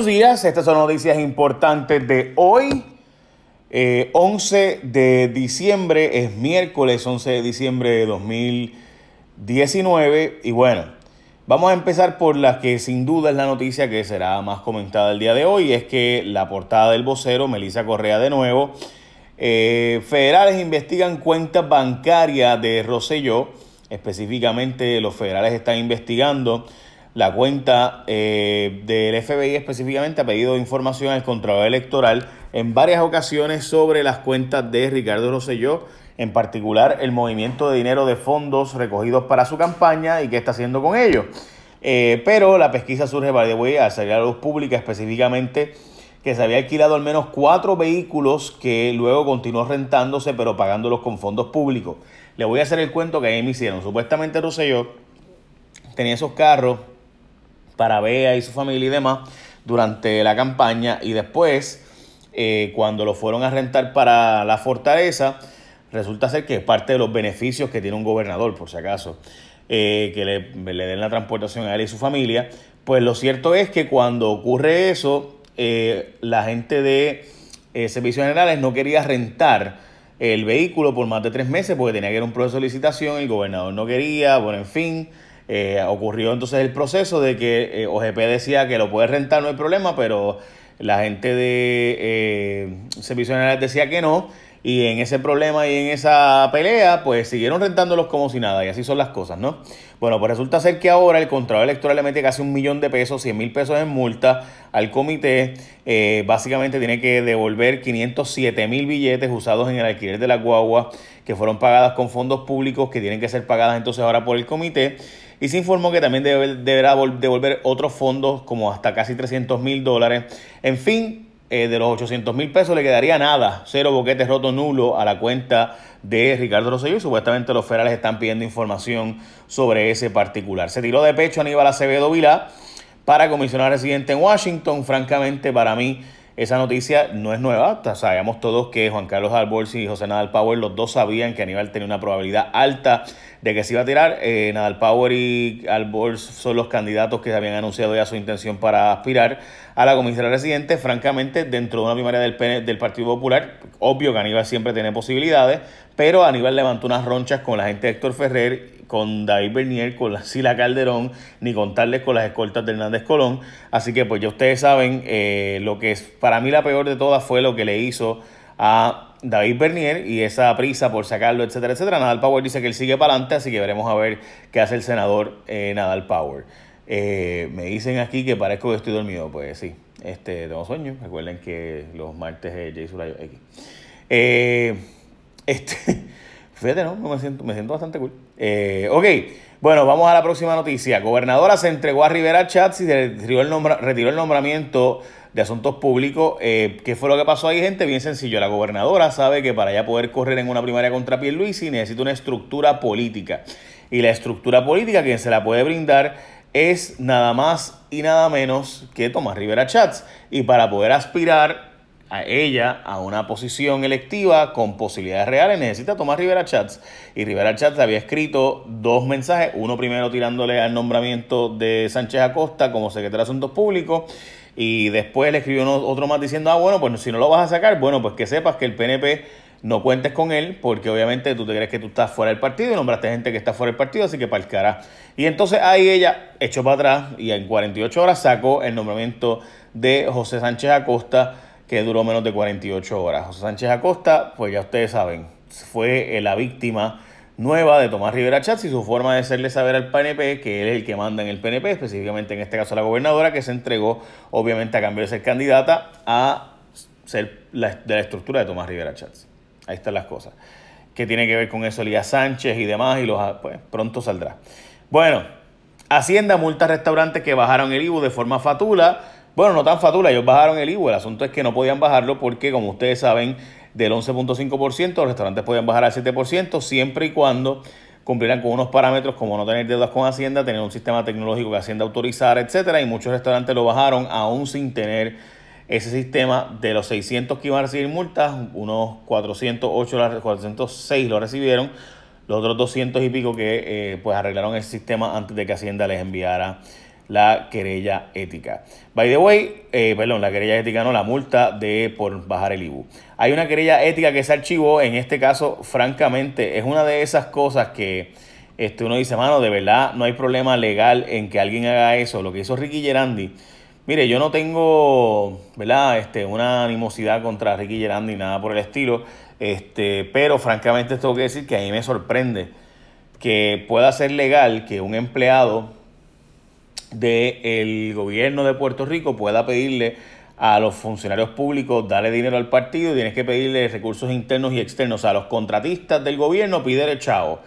Buenos días, estas son noticias importantes de hoy, 11 eh, de diciembre, es miércoles 11 de diciembre de 2019 y bueno, vamos a empezar por la que sin duda es la noticia que será más comentada el día de hoy, es que la portada del vocero, Melissa Correa de nuevo, eh, federales investigan cuentas bancarias de Rosselló, específicamente los federales están investigando la cuenta eh, del FBI específicamente ha pedido información al Contralor Electoral en varias ocasiones sobre las cuentas de Ricardo Rosselló, en particular el movimiento de dinero de fondos recogidos para su campaña y qué está haciendo con ellos. Eh, pero la pesquisa surge, by the way, al salir a la luz pública específicamente que se había alquilado al menos cuatro vehículos que luego continuó rentándose pero pagándolos con fondos públicos. Le voy a hacer el cuento que ahí me hicieron. Supuestamente Rosselló tenía esos carros para Bea y su familia y demás durante la campaña. Y después eh, cuando lo fueron a rentar para la fortaleza resulta ser que es parte de los beneficios que tiene un gobernador por si acaso eh, que le, den la transportación a él y su familia. Pues lo cierto es que cuando ocurre eso eh, la gente de servicios generales no quería rentar el vehículo por más de tres meses porque tenía que ir a un proceso de licitación, el gobernador no quería, bueno, en fin, eh, ocurrió entonces el proceso de que eh, OGP decía que lo puede rentar, no hay problema, pero la gente de eh, Servicios Generales decía que no. Y en ese problema y en esa pelea, pues siguieron rentándolos como si nada. Y así son las cosas, ¿no? Bueno, pues resulta ser que ahora el Contralor Electoral le mete casi un millón de pesos, 100 mil pesos en multa al comité. básicamente tiene que devolver 507 mil billetes usados en el alquiler de la guagua, que fueron pagadas con fondos públicos, que tienen que ser pagadas entonces ahora por el comité y se informó que también deberá devolver otros fondos como hasta casi 300 mil dólares. En fin, eh, de los 800 mil pesos le quedaría nada, cero boquetes roto nulo a la cuenta de Ricardo Rosselló y supuestamente los federales están pidiendo información sobre ese particular. Se tiró de pecho Aníbal Acevedo Vilá para comisionar residente en Washington. Francamente, para mí esa noticia no es nueva. Sabíamos todos que Juan Carlos Alborz y José Nadal Power, los dos sabían que Aníbal tenía una probabilidad alta de que se iba a tirar. Eh, Nadal Power y Alborz son los candidatos que habían anunciado ya su intención para aspirar a la comisaría residente. Francamente, dentro de una primaria del, del Partido Popular, obvio que Aníbal siempre tiene posibilidades, pero Aníbal levantó unas ronchas con la gente de Héctor Ferrer con David Bernier, con la Sila Calderón, ni contarles con las escoltas de Hernández Colón. Así que pues ya ustedes saben, eh, lo que es para mí la peor de todas fue lo que le hizo a David Bernier y esa prisa por sacarlo, etcétera, etcétera. Nadal Power dice que él sigue para adelante, así que veremos a ver qué hace el senador eh, Nadal Power. Eh, me dicen aquí que parezco que estoy dormido, pues sí, este, tengo sueño. Recuerden que los martes es J Surayo X. este, Fíjate, ¿no? Me siento, me siento bastante cool. Eh, ok, bueno, vamos a la próxima noticia. Gobernadora se entregó a Rivera Chats y retiró el, retiró el nombramiento de asuntos públicos. Eh, ¿Qué fue lo que pasó ahí, gente? Bien sencillo. La gobernadora sabe que para ella poder correr en una primaria contra Pierluisi necesita una estructura política. Y la estructura política, quien se la puede brindar es nada más y nada menos que Tomás Rivera Chats. Y para poder aspirar a ella a una posición electiva con posibilidades reales, necesita tomar Rivera Chats. Y Rivera Chats había escrito dos mensajes, uno primero tirándole al nombramiento de Sánchez Acosta como secretario de Asuntos Públicos, y después le escribió otro más diciendo, ah, bueno, pues si no lo vas a sacar, bueno, pues que sepas que el PNP no cuentes con él, porque obviamente tú te crees que tú estás fuera del partido y nombraste gente que está fuera del partido, así que cara. Y entonces ahí ella echó para atrás y en 48 horas sacó el nombramiento de José Sánchez Acosta que duró menos de 48 horas. José Sánchez Acosta, pues ya ustedes saben, fue eh, la víctima nueva de Tomás Rivera Chats y su forma de hacerle saber al PNP que él es el que manda en el PNP, específicamente en este caso la gobernadora, que se entregó obviamente a cambio de ser candidata a ser la, de la estructura de Tomás Rivera Chats. Ahí están las cosas. ¿Qué tiene que ver con eso Elías Sánchez y demás? Y los, pues pronto saldrá. Bueno, Hacienda multa restaurantes que bajaron el IBU de forma fatula bueno, no tan fatula, ellos bajaron el IVU. El asunto es que no podían bajarlo porque, como ustedes saben, del 11.5%, los restaurantes podían bajar al 7% siempre y cuando cumplieran con unos parámetros como no tener deudas con Hacienda, tener un sistema tecnológico que Hacienda autorizara, etcétera. Y muchos restaurantes lo bajaron aún sin tener ese sistema de los 600 que iban a recibir multas, unos 408, 406 lo recibieron, los otros 200 y pico que eh, pues arreglaron el sistema antes de que Hacienda les enviara la querella ética. By the way, eh, perdón, la querella ética no, la multa de por bajar el IBU. Hay una querella ética que se archivó, en este caso, francamente, es una de esas cosas que este, uno dice, mano, de verdad no hay problema legal en que alguien haga eso. Lo que hizo Ricky Gerandi, mire, yo no tengo, ¿verdad? Este, una animosidad contra Ricky Gerandi, nada por el estilo, este, pero francamente tengo que decir que a mí me sorprende que pueda ser legal que un empleado del gobierno de Puerto Rico pueda pedirle a los funcionarios públicos darle dinero al partido tienes que pedirle recursos internos y externos. A los contratistas del gobierno pide chavo.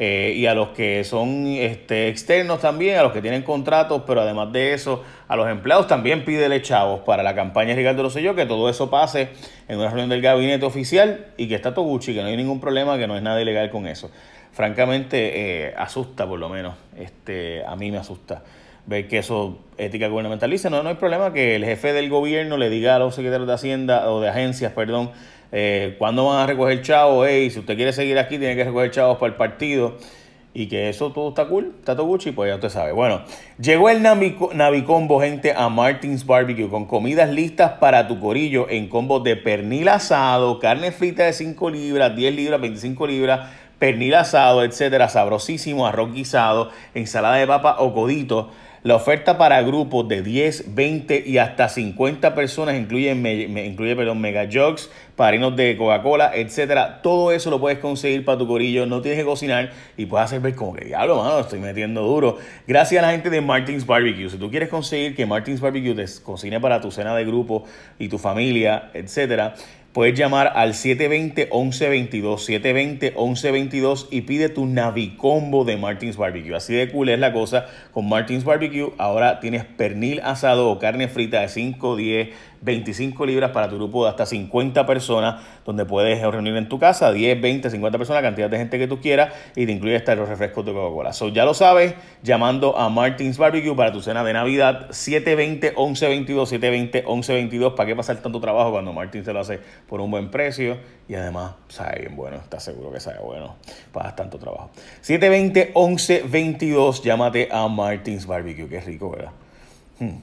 Eh, y a los que son este, externos también, a los que tienen contratos, pero además de eso, a los empleados también pídele chavos para la campaña de Ricardo Rosselló, que todo eso pase en una reunión del gabinete oficial y que está todo Gucci, que no hay ningún problema, que no es nada ilegal con eso. Francamente, eh, asusta por lo menos, este, a mí me asusta ver que eso ética gubernamental no, no hay problema que el jefe del gobierno le diga a los secretarios de Hacienda o de agencias, perdón, eh, cuándo van a recoger chavos, hey, si usted quiere seguir aquí, tiene que recoger chavos para el partido. Y que eso todo está cool, está todo Gucci, pues ya usted sabe. Bueno, llegó el Navicombo, gente, a Martins Barbecue con comidas listas para tu corillo en combos de pernil asado, carne frita de 5 libras, 10 libras, 25 libras, pernil asado, etcétera, sabrosísimo, arroz guisado, ensalada de papa o codito la oferta para grupos de 10, 20 y hasta 50 personas incluye, incluye perdón, mega jugs, parinos de Coca-Cola, etcétera. Todo eso lo puedes conseguir para tu corillo, no tienes que cocinar y puedes hacer ver como que diablo, mano, estoy metiendo duro. Gracias a la gente de Martins Barbecue. Si tú quieres conseguir que Martins Barbecue te cocine para tu cena de grupo y tu familia, etcétera, puedes llamar al 720-1122, 720-1122 y pide tu Navicombo de Martins Barbecue. Así de cool es la cosa con Martins Barbecue. Ahora tienes pernil asado o carne frita de 5, 10, 25 libras para tu grupo de hasta 50 personas, donde puedes reunir en tu casa 10, 20, 50 personas, la cantidad de gente que tú quieras, y te incluye hasta los refrescos de Coca-Cola. So, ya lo sabes, llamando a Martins Barbecue para tu cena de Navidad, 720-1122, 720-1122. ¿Para qué pasar tanto trabajo cuando Martins te lo hace por un buen precio? Y además, sabe bien bueno, estás seguro que sabe bueno, para tanto trabajo. 720-1122, llámate a Martins Barbecue, qué rico, ¿verdad? Hmm.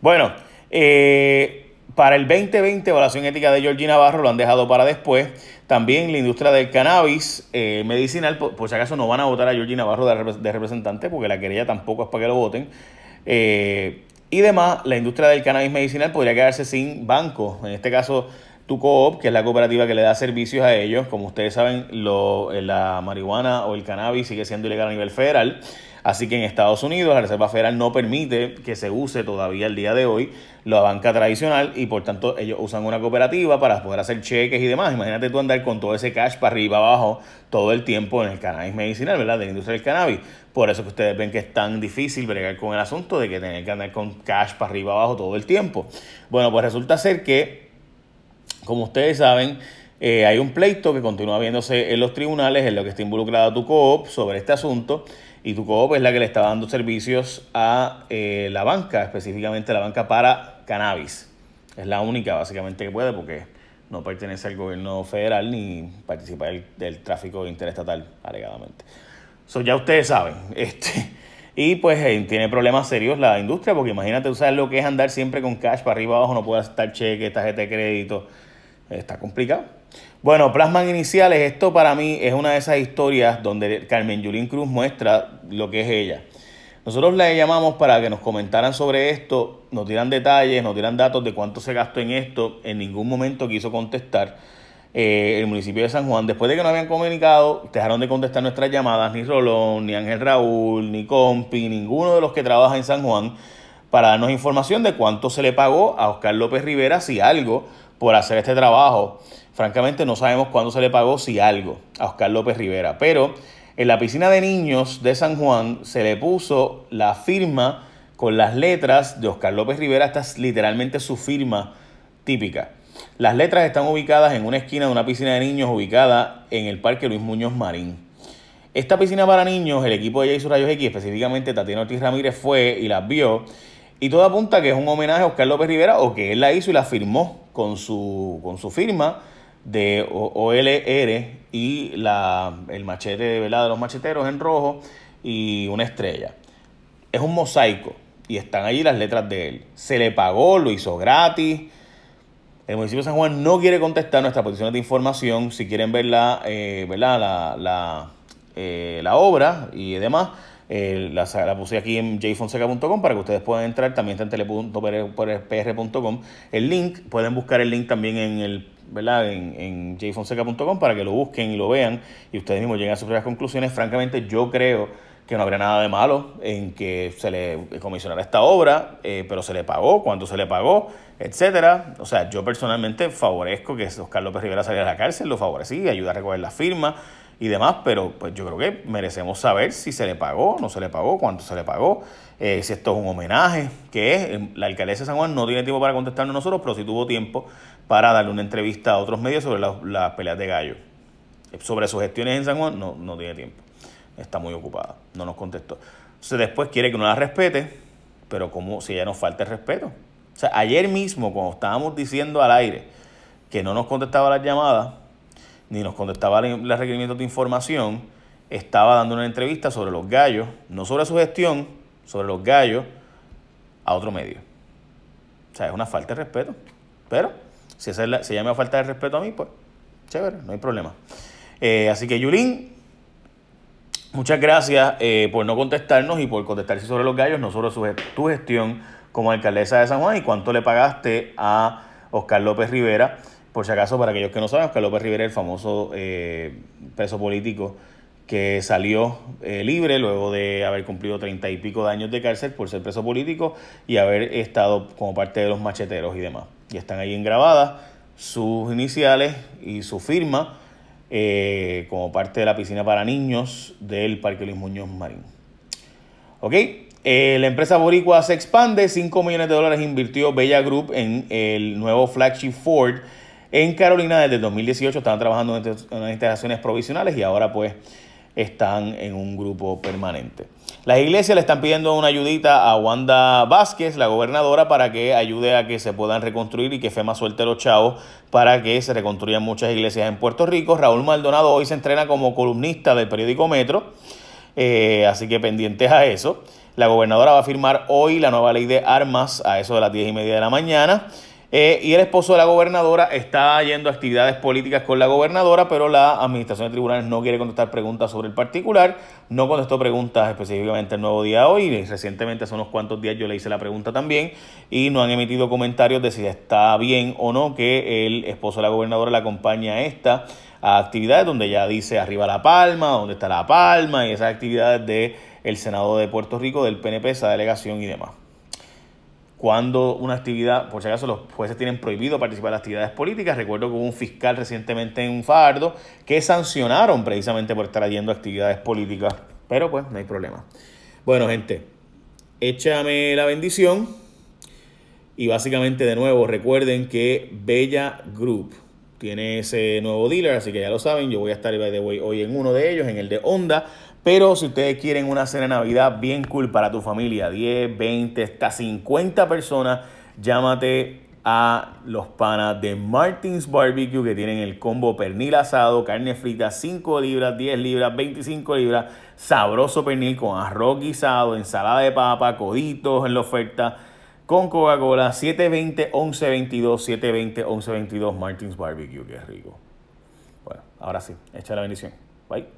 Bueno, eh, para el 2020, evaluación ética de Georgina Navarro lo han dejado para después. También la industria del cannabis eh, medicinal, por, si acaso no van a votar a Georgina Navarro de, representante, porque la querella tampoco es para que lo voten. Eh, y demás, la industria del cannabis medicinal podría quedarse sin banco. En este caso, tu coop, que es la cooperativa que le da servicios a ellos. Como ustedes saben, lo, la marihuana o el cannabis sigue siendo ilegal a nivel federal. Así que en Estados Unidos la Reserva Federal no permite que se use todavía el día de hoy la banca tradicional y por tanto ellos usan una cooperativa para poder hacer cheques y demás. Imagínate tú andar con todo ese cash para arriba abajo todo el tiempo en el cannabis medicinal, ¿verdad? De la industria del cannabis. Por eso que ustedes ven que es tan difícil bregar con el asunto de que tener que andar con cash para arriba abajo todo el tiempo. Bueno, pues resulta ser que, como ustedes saben, eh, hay un pleito que continúa viéndose en los tribunales en lo que está involucrada tu coop sobre este asunto y tu coop es la que le está dando servicios a eh, la banca, específicamente la banca para cannabis. Es la única básicamente que puede porque no pertenece al gobierno federal ni participa del, tráfico interestatal, alegadamente. Eso ya ustedes saben. Este, y pues eh, tiene problemas serios la industria porque imagínate, tú sabes lo que es andar siempre con cash para arriba abajo, no puede estar cheque, tarjeta de crédito. Está complicado. Bueno, Plasman Iniciales, esto para mí es una de esas historias donde Carmen Yulín Cruz muestra lo que es ella. Nosotros la llamamos para que nos comentaran sobre esto, nos dieran detalles, nos dieran datos de cuánto se gastó en esto. En ningún momento quiso contestar eh, el municipio de San Juan. Después de que nos habían comunicado, dejaron de contestar nuestras llamadas, ni Rolón, ni Ángel Raúl, ni Compi, ninguno de los que trabaja en San Juan, para darnos información de cuánto se le pagó a Oscar López Rivera, si algo, por hacer este trabajo. Francamente no sabemos cuándo se le pagó, si algo, a Oscar López Rivera. Pero en la piscina de niños de San Juan se le puso la firma con las letras de Oscar López Rivera. Esta es literalmente su firma típica. Las letras están ubicadas en una esquina de una piscina de niños ubicada en el Parque Luis Muñoz Marín. Esta piscina para niños, el equipo de Jason Rayos X, específicamente Tatiana Ortiz Ramírez, fue y las vio. Y todo apunta que es un homenaje a Oscar López Rivera o que él la hizo y la firmó con su, con su firma de OLR y la, el machete de los macheteros en rojo y una estrella. Es un mosaico. y están allí las letras de él. Se le pagó, lo hizo gratis. El municipio de San Juan no quiere contestar nuestras posiciones de información. Si quieren ver la, eh, La, la, eh, la, obra y demás, eh, la, puse aquí en jfonseca.com para que ustedes puedan entrar. También está en tele.pr.com. El link, pueden buscar el link también en el ¿verdad? en, en jfonseca.com para que lo busquen y lo vean y ustedes mismos lleguen a sus propias conclusiones. Francamente, yo creo que no habría nada de malo en que se le comisionara esta obra, eh, pero se le pagó, cuánto se le pagó, etcétera. O sea, yo personalmente favorezco que Oscar López Rivera saliera a la cárcel, lo favorecí, ayuda a recoger la firma y demás, pero pues yo creo que merecemos saber si se le pagó, no se le pagó, cuánto se le pagó, eh, si esto es un homenaje, que es. La alcaldesa de San Juan no tiene tiempo para contestarnos nosotros, pero sí tuvo tiempo para darle una entrevista a otros medios sobre las, peleas de gallo. Sobre sus gestiones en San Juan no, no tiene tiempo está muy ocupada, no nos contestó. Entonces después quiere que uno la respete, pero como si ella nos falta el respeto. O sea, ayer mismo cuando estábamos diciendo al aire que no nos contestaba las llamadas, ni nos contestaba los requerimientos de información, estaba dando una entrevista sobre los gallos, no sobre su gestión, sobre los gallos, a otro medio. O sea, es una falta de respeto. Pero si, es si ella me falta de respeto a mí, pues chévere, no hay problema. Eh, así que Yulín, Muchas gracias eh, por no contestarnos y por contestarse sobre los gallos, no sobre tu gestión como alcaldesa de San Juan y cuánto le pagaste a Oscar López Rivera. Por si acaso, para aquellos que no saben, Oscar López Rivera el famoso eh, preso político que salió eh, libre luego de haber cumplido treinta y pico de años de cárcel por ser preso político y haber estado como parte de los macheteros y demás. Y están ahí engrabadas sus iniciales y su firma eh, como parte de la piscina para niños del Parque Luis Muñoz Marín. Ok, la empresa Boricua se expande, 5 millones de dólares invirtió Bella Group en el nuevo flagship Ford en Carolina desde 2018. Estaban trabajando en unas instalaciones provisionales y ahora pues están en un grupo permanente. Las iglesias le están pidiendo una ayudita a Wanda Vázquez, la gobernadora, para que ayude a que se puedan reconstruir y que FEMA suelte los chavos para que se reconstruyan muchas iglesias en Puerto Rico. Raúl Maldonado hoy se entrena como columnista del periódico Metro, eh, así que pendientes a eso. La gobernadora va a firmar hoy la nueva ley de armas a eso de las 10 y media de la mañana. Eh, y el esposo de la gobernadora está yendo a actividades políticas con la gobernadora, pero la administración de tribunales no quiere contestar preguntas sobre el particular. No contestó preguntas específicamente el nuevo día hoy. Y recientemente, hace unos cuantos días, yo le hice la pregunta también. Y no han emitido comentarios de si está bien o no que el esposo de la gobernadora le acompañe a esta a actividades donde ya dice arriba la palma, donde está la palma y esas actividades del el Senado de Puerto Rico, del PNP, esa delegación y demás cuando una actividad, por si acaso los jueces tienen prohibido participar en actividades políticas. Recuerdo que hubo un fiscal recientemente en un fardo que sancionaron precisamente por estar yendo actividades políticas, pero pues no hay problema. Bueno, gente, échame la bendición y básicamente de nuevo recuerden que Bella Group tiene ese nuevo dealer, así que ya lo saben, yo voy a estar hoy en uno de ellos, en el de Honda pero si ustedes quieren una cena de Navidad bien cool para tu familia, 10, 20, hasta 50 personas, llámate a los panas de Martins Barbecue que tienen el combo pernil asado, carne frita, 5 libras, 10 libras, 25 libras, sabroso pernil con arroz guisado, ensalada de papa, coditos en la oferta, con Coca-Cola, 720-1122, 720-1122 Martins Barbecue, qué rico. Bueno, ahora sí, echa la bendición. Bye.